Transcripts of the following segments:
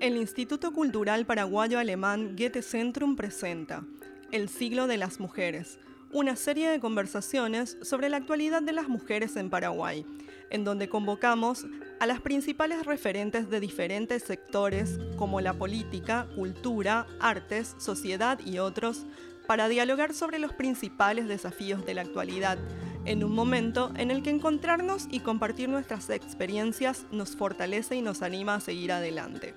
El Instituto Cultural Paraguayo Alemán Goethe Centrum presenta El siglo de las mujeres, una serie de conversaciones sobre la actualidad de las mujeres en Paraguay, en donde convocamos a las principales referentes de diferentes sectores como la política, cultura, artes, sociedad y otros, para dialogar sobre los principales desafíos de la actualidad, en un momento en el que encontrarnos y compartir nuestras experiencias nos fortalece y nos anima a seguir adelante.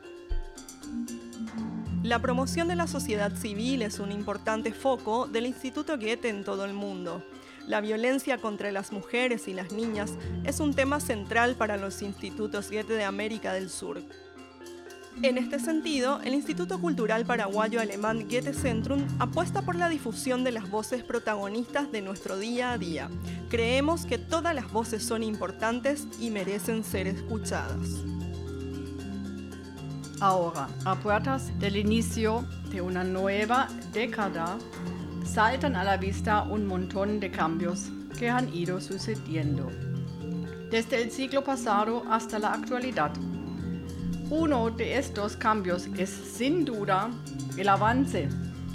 La promoción de la sociedad civil es un importante foco del Instituto Goethe en todo el mundo. La violencia contra las mujeres y las niñas es un tema central para los institutos Goethe de América del Sur. En este sentido, el Instituto Cultural Paraguayo Alemán Goethe Centrum apuesta por la difusión de las voces protagonistas de nuestro día a día. Creemos que todas las voces son importantes y merecen ser escuchadas. Ahora, a puertas del inicio de una nueva década, saltan a la vista un montón de cambios que han ido sucediendo, desde el siglo pasado hasta la actualidad. Uno de estos cambios es sin duda el avance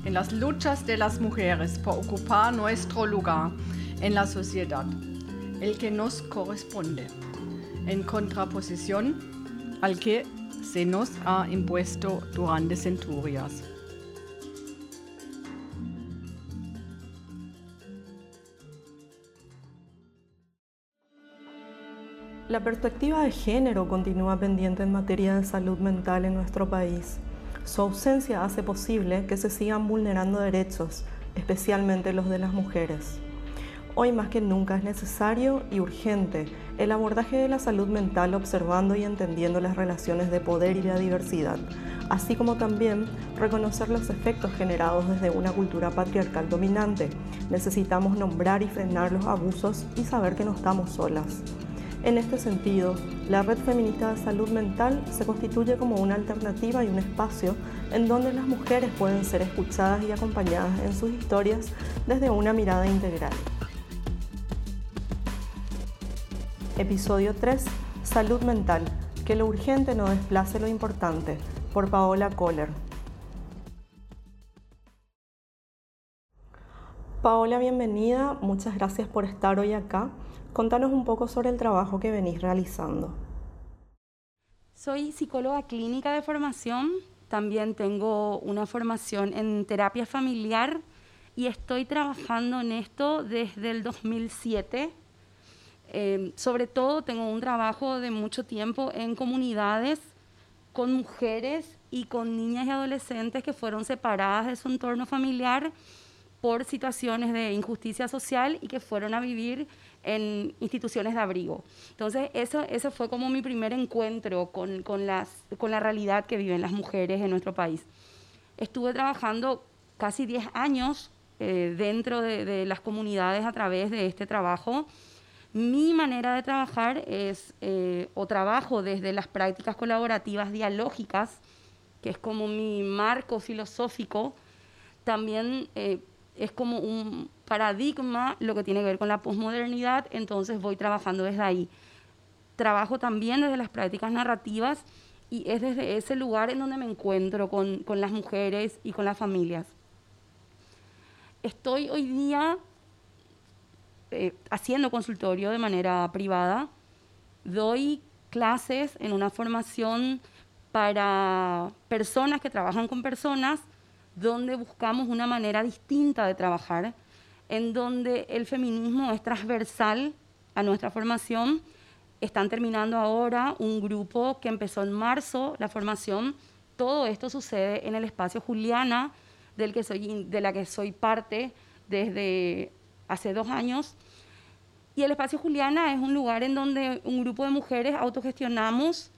en las luchas de las mujeres por ocupar nuestro lugar en la sociedad, el que nos corresponde, en contraposición al que se nos ha impuesto durante centurias. La perspectiva de género continúa pendiente en materia de salud mental en nuestro país. Su ausencia hace posible que se sigan vulnerando derechos, especialmente los de las mujeres. Hoy más que nunca es necesario y urgente el abordaje de la salud mental observando y entendiendo las relaciones de poder y la diversidad, así como también reconocer los efectos generados desde una cultura patriarcal dominante. Necesitamos nombrar y frenar los abusos y saber que no estamos solas. En este sentido, la Red Feminista de Salud Mental se constituye como una alternativa y un espacio en donde las mujeres pueden ser escuchadas y acompañadas en sus historias desde una mirada integral. Episodio 3. Salud mental. Que lo urgente no desplace lo importante. Por Paola Kohler. Paola, bienvenida. Muchas gracias por estar hoy acá. Contanos un poco sobre el trabajo que venís realizando. Soy psicóloga clínica de formación. También tengo una formación en terapia familiar y estoy trabajando en esto desde el 2007 Em, sobre todo tengo un trabajo de mucho tiempo en comunidades con mujeres y con niñas y adolescentes que fueron separadas de su entorno familiar por situaciones de injusticia social y que fueron a vivir en instituciones de abrigo. Entonces, eso, ese fue como mi primer encuentro con, con, las, con la realidad que viven las mujeres en nuestro país. Estuve trabajando casi 10 años eh, dentro de, de las comunidades a través de este trabajo mi manera de trabajar es, eh, o trabajo desde las prácticas colaborativas dialógicas, que es como mi marco filosófico, también eh, es como un paradigma lo que tiene que ver con la posmodernidad, entonces voy trabajando desde ahí. Trabajo también desde las prácticas narrativas y es desde ese lugar en donde me encuentro con, con las mujeres y con las familias. Estoy hoy día eh, haciendo consultorio de manera privada, doy clases en una formación para personas que trabajan con personas, donde buscamos una manera distinta de trabajar, en donde el feminismo es transversal a nuestra formación. Están terminando ahora un grupo que empezó en marzo la formación. Todo esto sucede en el espacio Juliana, del que soy, de la que soy parte desde hace dos años. Y el espacio Juliana es un lugar en donde un grupo de mujeres autogestionamos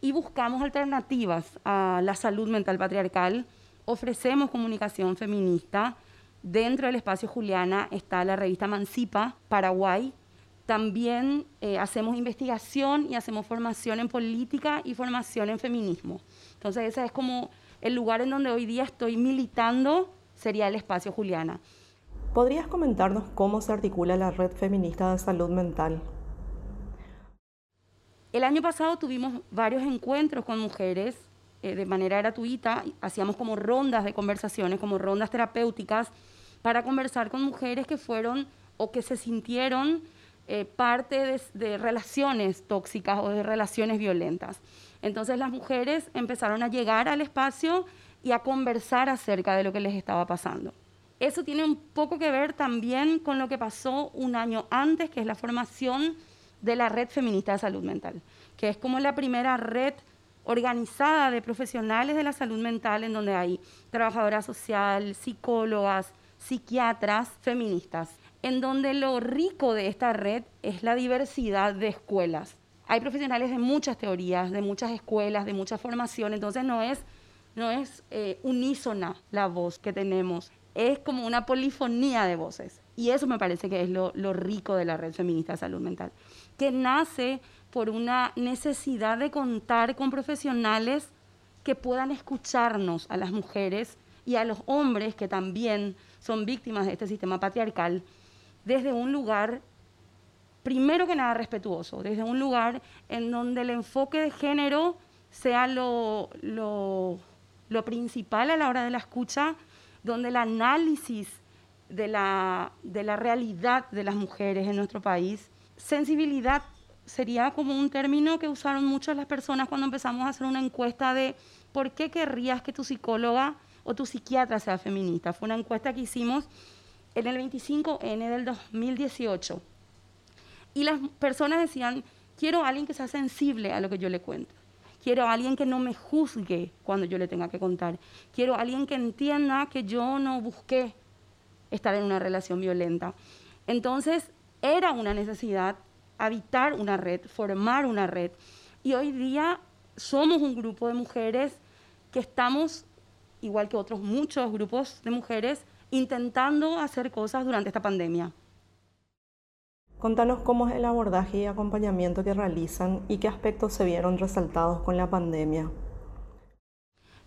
y buscamos alternativas a la salud mental patriarcal. Ofrecemos comunicación feminista. Dentro del espacio Juliana está la revista Mancipa, Paraguay. También eh, hacemos investigación y hacemos formación en política y formación en feminismo. Entonces ese es como el lugar en donde hoy día estoy militando, sería el espacio Juliana. ¿Podrías comentarnos cómo se articula la Red Feminista de Salud Mental? El año pasado tuvimos varios encuentros con mujeres eh, de manera gratuita, hacíamos como rondas de conversaciones, como rondas terapéuticas, para conversar con mujeres que fueron o que se sintieron eh, parte de, relaciones tóxicas o de relaciones violentas. Entonces las mujeres empezaron a llegar al espacio y a conversar acerca de lo que les estaba pasando. Eso tiene un poco que ver también con lo que pasó un año antes, que es la formación de la Red Feminista de Salud Mental, que es como la primera red organizada de profesionales de la salud mental en donde hay trabajadora social, psicólogas, psiquiatras feministas en donde lo rico de esta red es la diversidad de escuelas. Hay profesionales de muchas teorías, de muchas escuelas, de mucha formación, entonces no es, no es eh, unísona la voz que tenemos, es como una polifonía de voces. Y eso me parece que es lo, rico de la red feminista de salud mental, que nace por una necesidad de contar con profesionales que puedan escucharnos a las mujeres y a los hombres que también son víctimas de este sistema patriarcal desde un lugar, primero que nada, respetuoso, desde un lugar en donde el enfoque de género sea lo, lo, principal a la hora de la escucha, donde el análisis de la, de la realidad de las mujeres en nuestro país, sensibilidad sería como un término que usaron muchas las personas cuando empezamos a hacer una encuesta de por qué querrías que tu psicóloga o tu psiquiatra sea feminista. Fue una encuesta que hicimos en el 25N del 2018. Y las personas decían, quiero a alguien que sea sensible a lo que yo le cuento. Quiero a alguien que no me juzgue cuando yo le tenga que contar. Quiero a alguien que entienda que yo no busqué estar en una relación violenta. Entonces, era una necesidad habitar una red, formar una red. Y hoy día somos un grupo de mujeres que estamos, igual que otros muchos grupos de mujeres, intentando hacer cosas durante esta pandemia. Contanos cómo es el abordaje y acompañamiento que realizan y qué aspectos se vieron resaltados con la pandemia.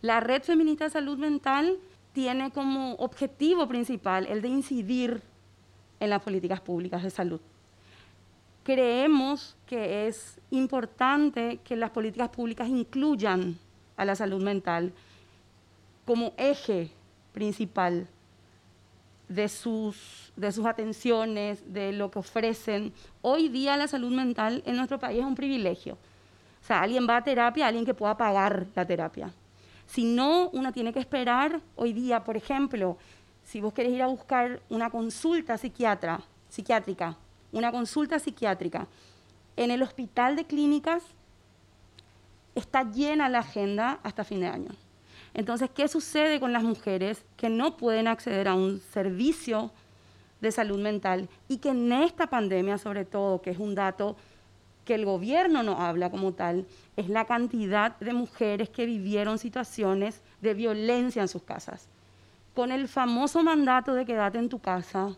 La Red Feminista de Salud Mental tiene como objetivo principal el de incidir en las políticas públicas de salud. Creemos que es importante que las políticas públicas incluyan a la salud mental como eje principal de sus, de sus atenciones, de lo que ofrecen. Hoy día la salud mental en nuestro país es un privilegio. O sea, alguien va a terapia, alguien que pueda pagar la terapia. Si no, uno tiene que esperar hoy día, por ejemplo, si vos querés ir a buscar una consulta psiquiatra, psiquiátrica, una consulta psiquiátrica, en el hospital de clínicas está llena la agenda hasta fin de año. Entonces, ¿qué sucede con las mujeres que no pueden acceder a un servicio de salud mental y que en esta pandemia, sobre todo, que es un dato que el gobierno no habla como tal, es la cantidad de mujeres que vivieron situaciones de violencia en sus casas. Con el famoso mandato de quedarte en tu casa,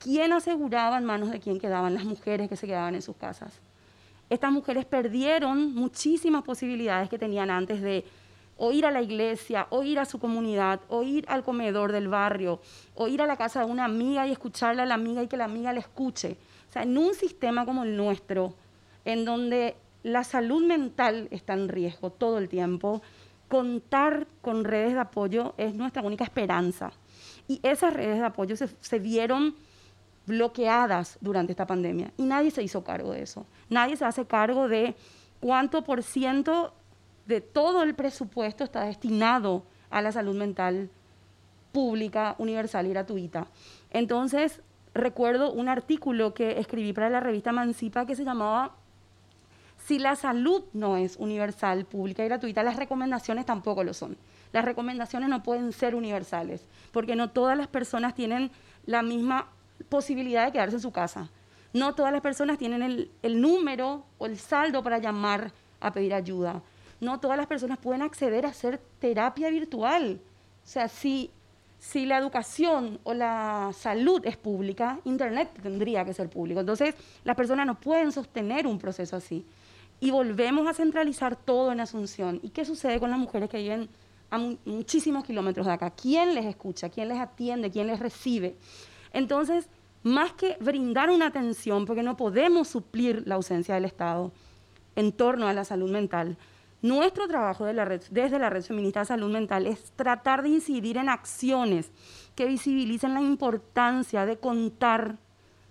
¿quién aseguraba en manos de quién quedaban las mujeres que se quedaban en sus casas? Estas mujeres perdieron muchísimas posibilidades que tenían antes de o ir a la iglesia, o ir a su comunidad, o ir al comedor del barrio, o ir a la casa de una amiga y escucharle a la amiga y que la amiga le escuche. O sea, en un sistema como el nuestro, en donde la salud mental está en riesgo todo el tiempo, contar con redes de apoyo es nuestra única esperanza. Y esas redes de apoyo se, se vieron bloqueadas durante esta pandemia y nadie se hizo cargo de eso. Nadie se hace cargo de cuánto por ciento de todo el presupuesto está destinado a la salud mental pública, universal y gratuita. Entonces, recuerdo un artículo que escribí para la revista Mancipa que se llamaba Si la salud no es universal, pública y gratuita, las recomendaciones tampoco lo son. Las recomendaciones no pueden ser universales, porque no todas las personas tienen la misma posibilidad de quedarse en su casa. No todas las personas tienen el, número o el saldo para llamar a pedir ayuda no todas las personas pueden acceder a hacer terapia virtual. O sea, si, si la educación o la salud es pública, Internet tendría que ser público. Entonces, las personas no pueden sostener un proceso así. Y volvemos a centralizar todo en Asunción. ¿Y qué sucede con las mujeres que viven a muchísimos kilómetros de acá? ¿Quién les escucha? ¿Quién les atiende? ¿Quién les recibe? Entonces, más que brindar una atención, porque no podemos suplir la ausencia del Estado en torno a la salud mental, Nuestro trabajo desde la Red Feminista de Salud Mental es tratar de incidir en acciones que visibilicen la importancia de contar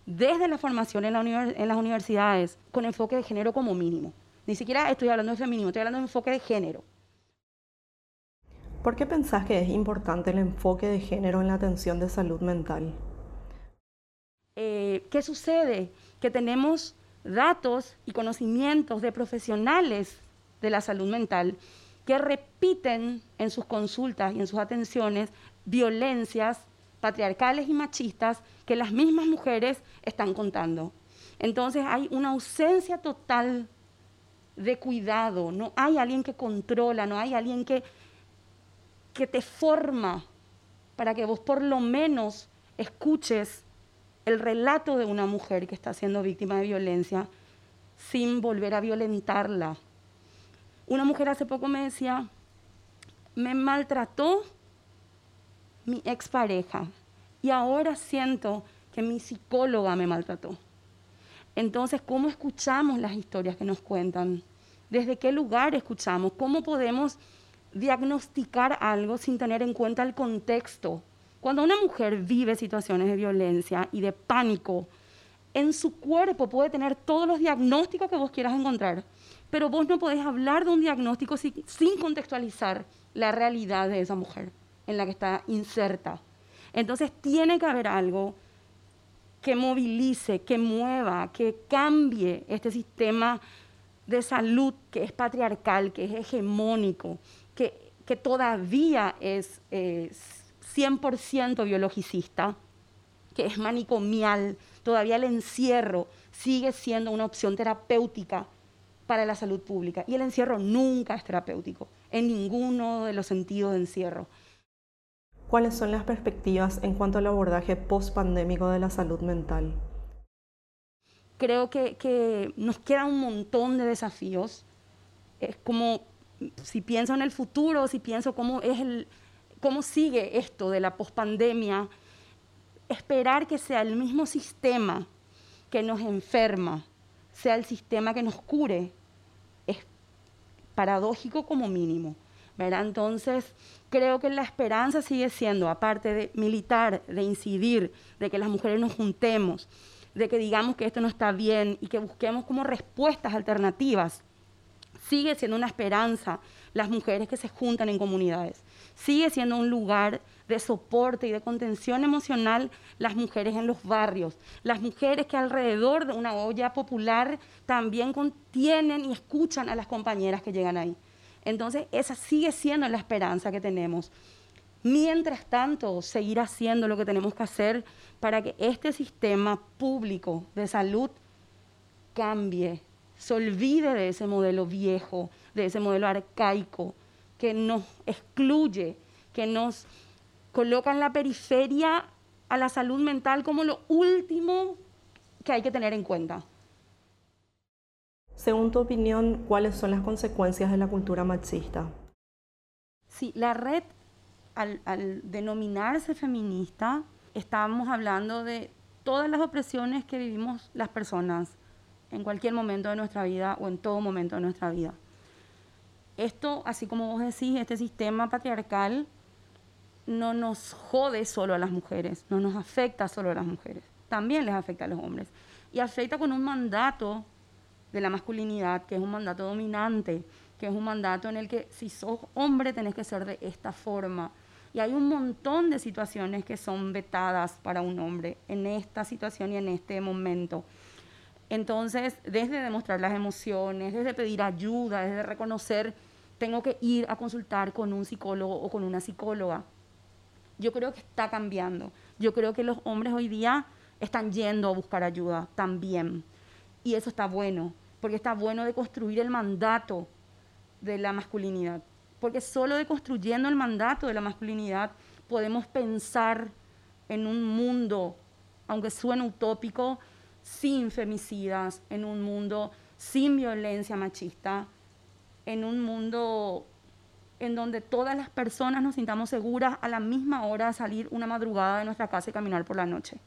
desde la formación en, en las universidades con enfoque de género como mínimo. Ni siquiera estoy hablando de feminismo, estoy hablando de enfoque de género. ¿Por qué pensás que es importante el enfoque de género en la atención de salud mental? Eh, ¿Qué sucede? Que tenemos datos y conocimientos de profesionales de la salud mental que repiten en sus consultas y en sus atenciones violencias patriarcales y machistas que las mismas mujeres están contando. Entonces hay una ausencia total de cuidado, no hay alguien que controla, no hay alguien que, que te forma para que vos por lo menos escuches el relato de una mujer que está siendo víctima de violencia sin volver a violentarla. Una mujer hace poco me decía, me maltrató mi expareja y ahora siento que mi psicóloga me maltrató. Entonces, ¿cómo escuchamos las historias que nos cuentan? ¿Desde qué lugar escuchamos? ¿Cómo podemos diagnosticar algo sin tener en cuenta el contexto? Cuando una mujer vive situaciones de violencia y de pánico, en su cuerpo puede tener todos los diagnósticos que vos quieras encontrar, pero vos no podés hablar de un diagnóstico sin, contextualizar la realidad de esa mujer en la que está inserta. Entonces tiene que haber algo que movilice, que mueva, que cambie este sistema de salud que es patriarcal, que es hegemónico, que, que todavía es 100% biologicista, que es manicomial, todavía el encierro sigue siendo una opción terapéutica para la salud pública. Y el encierro nunca es terapéutico, en ninguno de los sentidos de encierro. ¿Cuáles son las perspectivas en cuanto al abordaje post-pandémico de la salud mental? Creo que, nos queda un montón de desafíos. Es como, si pienso en el futuro, si pienso cómo, es el, cómo sigue esto de la pospandemia, esperar que sea el mismo sistema que nos enferma, sea el sistema que nos cure, es paradójico como mínimo. ¿verdad? Entonces, creo que la esperanza sigue siendo, aparte de militar, de incidir, de que las mujeres nos juntemos, de que digamos que esto no está bien y que busquemos como respuestas alternativas, sigue siendo una esperanza las mujeres que se juntan en comunidades. Sigue siendo un lugar de soporte y de contención emocional las mujeres en los barrios, las mujeres que alrededor de una olla popular también contienen y escuchan a las compañeras que llegan ahí. Entonces, esa sigue siendo la esperanza que tenemos. Mientras tanto, seguir haciendo lo que tenemos que hacer para que este sistema público de salud cambie, se olvide de ese modelo viejo, de ese modelo arcaico que nos excluye, que nos coloca en la periferia a la salud mental como lo último que hay que tener en cuenta. Según tu opinión, ¿cuáles son las consecuencias de la cultura machista? Sí, la red, al, denominarse feminista, estábamos hablando de todas las opresiones que vivimos las personas en cualquier momento de nuestra vida o en todo momento de nuestra vida. Esto, así como vos decís, este sistema patriarcal no nos jode solo a las mujeres, no nos afecta solo a las mujeres, también les afecta a los hombres. Y afecta con un mandato de la masculinidad, que es un mandato dominante, que es un mandato en el que si sos hombre tenés que ser de esta forma. Y hay un montón de situaciones que son vetadas para un hombre en esta situación y en este momento. Entonces, desde demostrar las emociones, desde pedir ayuda, desde reconocer, tengo que ir a consultar con un psicólogo o con una psicóloga. Yo creo que está cambiando. Yo creo que los hombres hoy día están yendo a buscar ayuda también. Y eso está bueno, porque está bueno de construir el mandato de la masculinidad. Porque solo de construyendo el mandato de la masculinidad podemos pensar en un mundo, aunque suene utópico, sin femicidas, en un mundo sin violencia machista, en un mundo en donde todas las personas nos sintamos seguras a la misma hora de salir una madrugada de nuestra casa y caminar por la noche.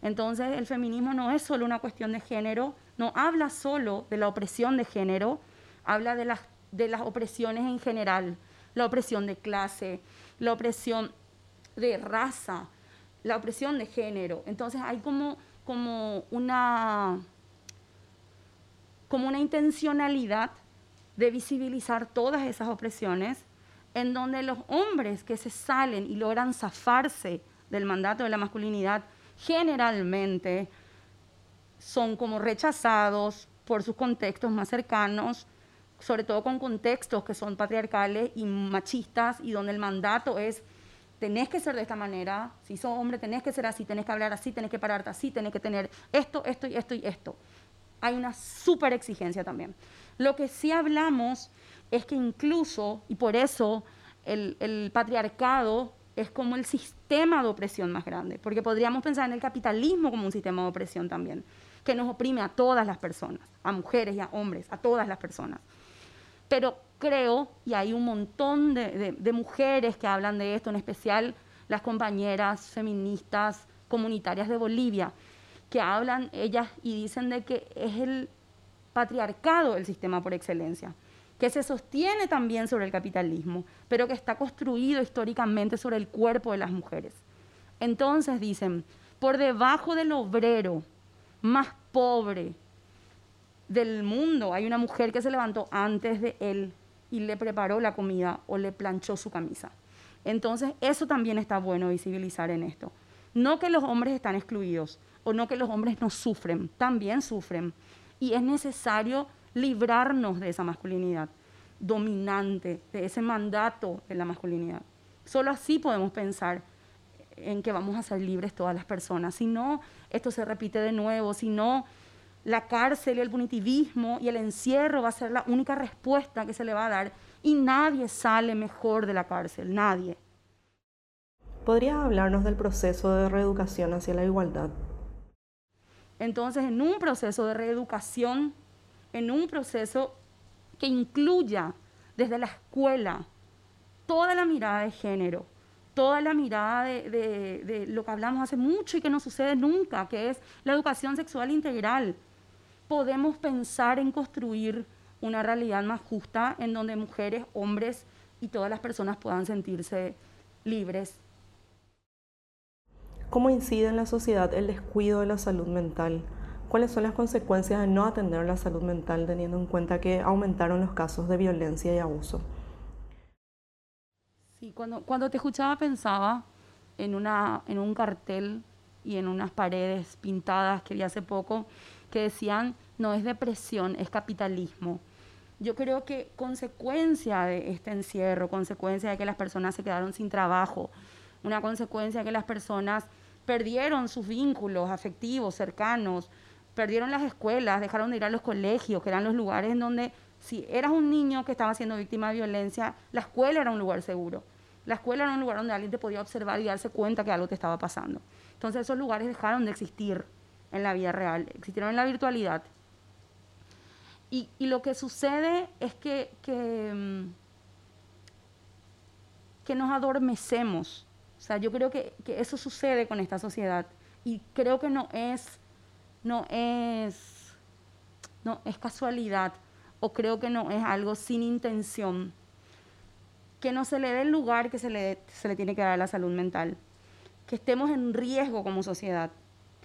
Entonces, el feminismo no es solo una cuestión de género, no habla solo de la opresión de género, habla de las de las opresiones en general, la opresión de clase, la opresión de raza, la opresión de género. Entonces hay como, como, una, como una intencionalidad de visibilizar todas esas opresiones en donde los hombres que se salen y logran zafarse del mandato de la masculinidad generalmente son como rechazados por sus contextos más cercanos, sobre todo con contextos que son patriarcales y machistas y donde el mandato es tenés que ser de esta manera, si sos hombre tenés que ser así, tenés que hablar así, tenés que pararte así, tenés que tener esto, esto y esto y esto. Hay una súper exigencia también. Lo que sí hablamos es que incluso, y por eso el, patriarcado es como el sistema de opresión más grande, porque podríamos pensar en el capitalismo como un sistema de opresión también, que nos oprime a todas las personas, a mujeres y a hombres, a todas las personas. Pero creo, y hay un montón de, mujeres que hablan de esto, en especial las compañeras feministas comunitarias de Bolivia, que hablan ellas y dicen de que es el patriarcado el sistema por excelencia, que se sostiene también sobre el capitalismo, pero que está construido históricamente sobre el cuerpo de las mujeres. Entonces dicen, por debajo del obrero más pobre del mundo hay una mujer que se levantó antes de él y le preparó la comida o le planchó su camisa. Entonces, eso también está bueno visibilizar en esto. No que los hombres están excluidos o no que los hombres no sufren, también sufren. Y es necesario librarnos de esa masculinidad dominante, de ese mandato de la masculinidad. Solo así podemos pensar en que vamos a ser libres todas las personas. Si no, esto se repite de nuevo. Si no, la cárcel y el punitivismo y el encierro va a ser la única respuesta que se le va a dar y nadie sale mejor de la cárcel, nadie. ¿Podría hablarnos del proceso de reeducación hacia la igualdad? Entonces, en un proceso de reeducación, en un proceso que incluya desde la escuela toda la mirada de género, toda la mirada de, lo que hablamos hace mucho y que no sucede nunca, que es la educación sexual integral, podemos pensar en construir una realidad más justa en donde mujeres, hombres y todas las personas puedan sentirse libres. ¿Cómo incide en la sociedad el descuido de la salud mental? ¿Cuáles son las consecuencias de no atender la salud mental teniendo en cuenta que aumentaron los casos de violencia y abuso? Sí, cuando, cuando te escuchaba pensaba en, una, en un cartel y en unas paredes pintadas que vi hace poco que decían, no es depresión, es capitalismo. Yo creo que consecuencia de este encierro, consecuencia de que las personas se quedaron sin trabajo, una consecuencia de que las personas perdieron sus vínculos afectivos, cercanos, perdieron las escuelas, dejaron de ir a los colegios, que eran los lugares en donde si eras un niño que estaba siendo víctima de violencia, la escuela era un lugar seguro. La escuela era un lugar donde alguien te podía observar y darse cuenta que algo te estaba pasando. Entonces esos lugares dejaron de existir en la vida real, existieron en la virtualidad. Y, lo que sucede es que, mm, que, nos adormecemos. O sea, yo creo que, que, eso sucede con esta sociedad. Y creo que no es, no es, no es casualidad. O creo que no es algo sin intención. Que no se le dé el lugar que se le, se le tiene que dar a la salud mental. Que estemos en riesgo como sociedad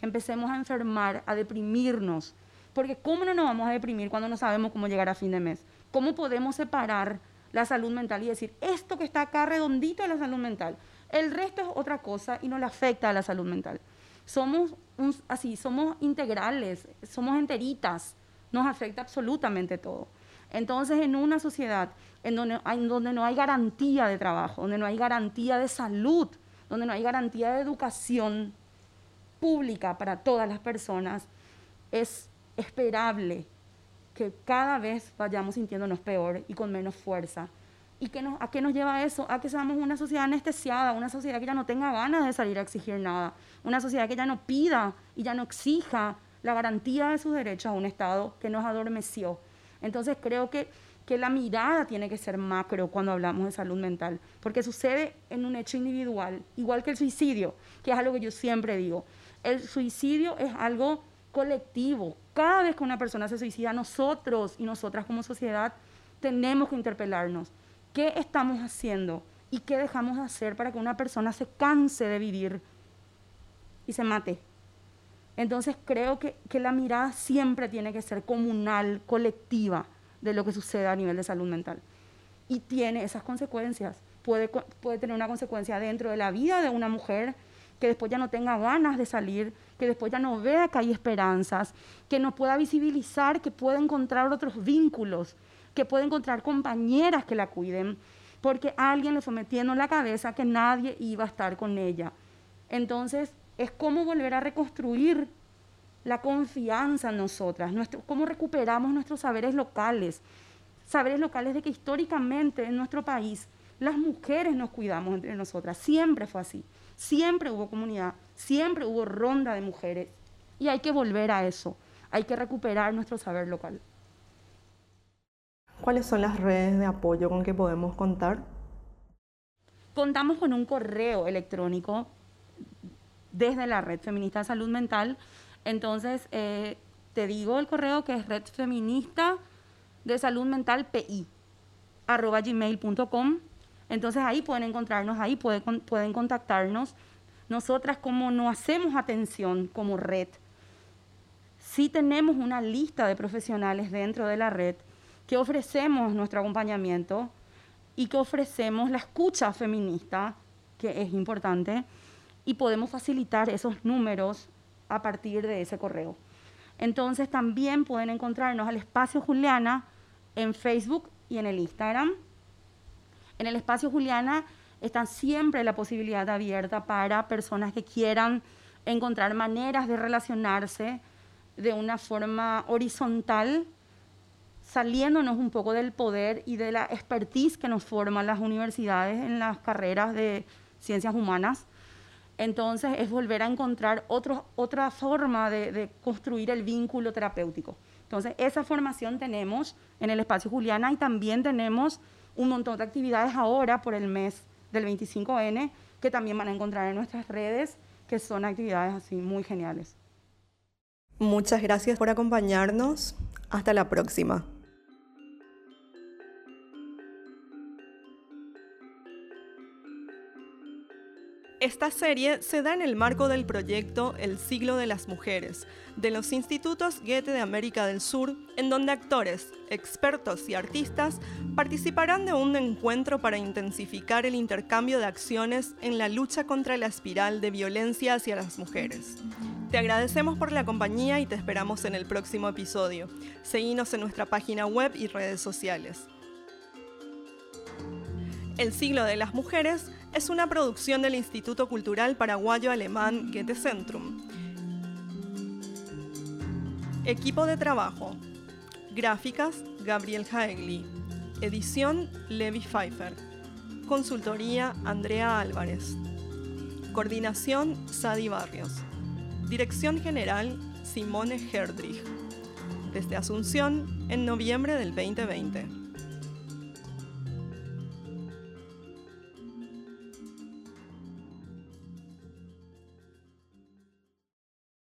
empecemos a enfermar, a deprimirnos. Porque ¿cómo no nos vamos a deprimir cuando no sabemos cómo llegar a fin de mes? ¿Cómo podemos separar la salud mental y decir, esto que está acá redondito es la salud mental? El resto es otra cosa y no le afecta a la salud mental. Somos así, somos integrales, somos enteritas, nos afecta absolutamente todo. Entonces, en una sociedad en donde, en donde no hay garantía de trabajo, donde no hay garantía de salud, donde no hay garantía de educación, pública para todas las personas, es esperable que cada vez vayamos sintiéndonos peor y con menos fuerza. ¿Y qué nos, a qué nos lleva eso? A que seamos una sociedad anestesiada, una sociedad que ya no tenga ganas de salir a exigir nada, una sociedad que ya no pida y ya no exija la garantía de sus derechos a un Estado que nos adormeció. Entonces creo que, que la mirada tiene que ser macro cuando hablamos de salud mental, porque sucede en un hecho individual, igual que el suicidio, que es algo que yo siempre digo el suicidio es algo colectivo. Cada vez que una persona se suicida, nosotros y nosotras como sociedad tenemos que interpelarnos. ¿Qué estamos haciendo y qué dejamos de hacer para que una persona se canse de vivir y se mate? Entonces creo que, que la mirada siempre tiene que ser comunal, colectiva de lo que sucede a nivel de salud mental. Y tiene esas consecuencias. Puede, puede tener una consecuencia dentro de la vida de una mujer que después ya no tenga ganas de salir, que después ya no vea que hay esperanzas, que no pueda visibilizar, que pueda encontrar otros vínculos, que pueda encontrar compañeras que la cuiden, porque alguien le fue metiendo en la cabeza que nadie iba a estar con ella. Entonces, es cómo volver a reconstruir la confianza en nosotras, cómo recuperamos nuestros saberes locales, saberes locales de que históricamente en nuestro país las mujeres nos cuidamos entre nosotras, siempre fue así, siempre hubo comunidad, siempre hubo ronda de mujeres y hay que volver a eso, hay que recuperar nuestro saber local. ¿Cuáles son las redes de apoyo con que podemos contar? Contamos con un correo electrónico desde la Red Feminista de Salud Mental. Entonces, eh, te digo el correo que es Red Feminista de Salud Mental PI, arroba gmail.com. Entonces ahí pueden encontrarnos, ahí pueden, pueden contactarnos. Nosotras como no hacemos atención como red, sí tenemos una lista de profesionales dentro de la red que ofrecemos nuestro acompañamiento y que ofrecemos la escucha feminista, que es importante, y podemos facilitar esos números a partir de ese correo. Entonces también pueden encontrarnos al espacio Juliana en Facebook y en el Instagram. En el espacio Juliana está siempre la posibilidad abierta para personas que quieran encontrar maneras de relacionarse de una forma horizontal, saliéndonos un poco del poder y de la expertise que nos forman las universidades en las carreras de ciencias humanas entonces es volver a encontrar otra forma de, construir el vínculo terapéutico. Entonces esa formación tenemos en el espacio Juliana y también tenemos un montón de actividades ahora por el mes del 25N que también van a encontrar en nuestras redes, que son actividades así muy geniales. Muchas gracias por acompañarnos. Hasta la próxima. Esta serie se da en el marco del proyecto El siglo de las mujeres, de los institutos Goethe de América del Sur, en donde actores, expertos y artistas participarán de un encuentro para intensificar el intercambio de acciones en la lucha contra la espiral de violencia hacia las mujeres. Te agradecemos por la compañía y te esperamos en el próximo episodio. Seguinos en nuestra página web y redes sociales. El siglo de las mujeres es una producción del Instituto Cultural Paraguayo Alemán Goethe Centrum. Equipo de trabajo. Gráficas, Gabriel Haegli. Edición, Levi Pfeiffer. Consultoría, Andrea Álvarez. Coordinación, Sadi Barrios. Dirección General, Simone Herdrich. Desde Asunción, en noviembre del 2020.